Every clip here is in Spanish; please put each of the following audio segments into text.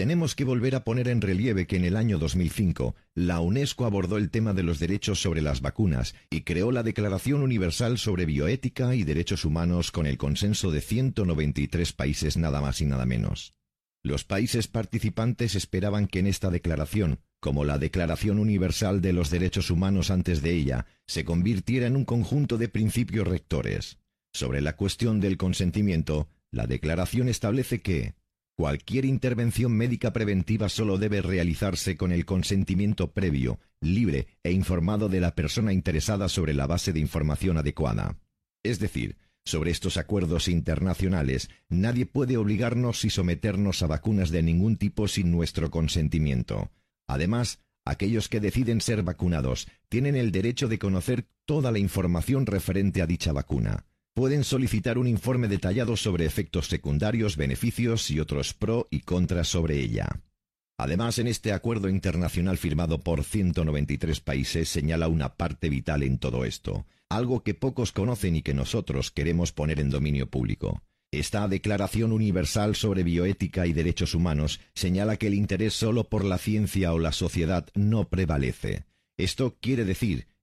Tenemos que volver a poner en relieve que en el año 2005 la UNESCO abordó el tema de los derechos sobre las vacunas y creó la Declaración Universal sobre Bioética y Derechos Humanos con el consenso de 193 países nada más y nada menos. Los países participantes esperaban que en esta declaración, como la Declaración Universal de los Derechos Humanos antes de ella, se convirtiera en un conjunto de principios rectores. Sobre la cuestión del consentimiento, la declaración establece que cualquier intervención médica preventiva solo debe realizarse con el consentimiento previo, libre e informado de la persona interesada sobre la base de información adecuada. Es decir, sobre estos acuerdos internacionales, nadie puede obligarnos y someternos a vacunas de ningún tipo sin nuestro consentimiento. Además, aquellos que deciden ser vacunados tienen el derecho de conocer toda la información referente a dicha vacuna. Pueden solicitar un informe detallado sobre efectos secundarios, beneficios y otros pro y contras sobre ella. Además, en este acuerdo internacional firmado por 193 países señala una parte vital en todo esto, algo que pocos conocen y que nosotros queremos poner en dominio público. Esta Declaración Universal sobre Bioética y Derechos Humanos señala que el interés solo por la ciencia o la sociedad no prevalece. Esto quiere decir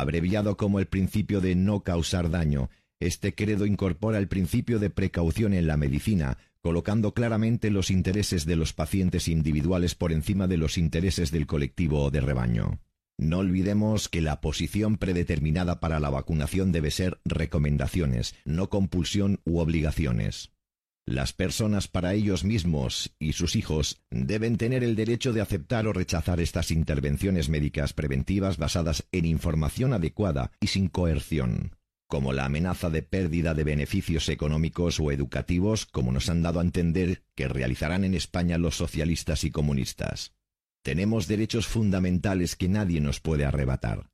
Abreviado como el principio de no causar daño, este credo incorpora el principio de precaución en la medicina, colocando claramente los intereses de los pacientes individuales por encima de los intereses del colectivo o de rebaño. No olvidemos que la posición predeterminada para la vacunación debe ser recomendaciones, no compulsión u obligaciones. Las personas para ellos mismos y sus hijos deben tener el derecho de aceptar o rechazar estas intervenciones médicas preventivas basadas en información adecuada y sin coerción, como la amenaza de pérdida de beneficios económicos o educativos, como nos han dado a entender que realizarán en España los socialistas y comunistas. Tenemos derechos fundamentales que nadie nos puede arrebatar.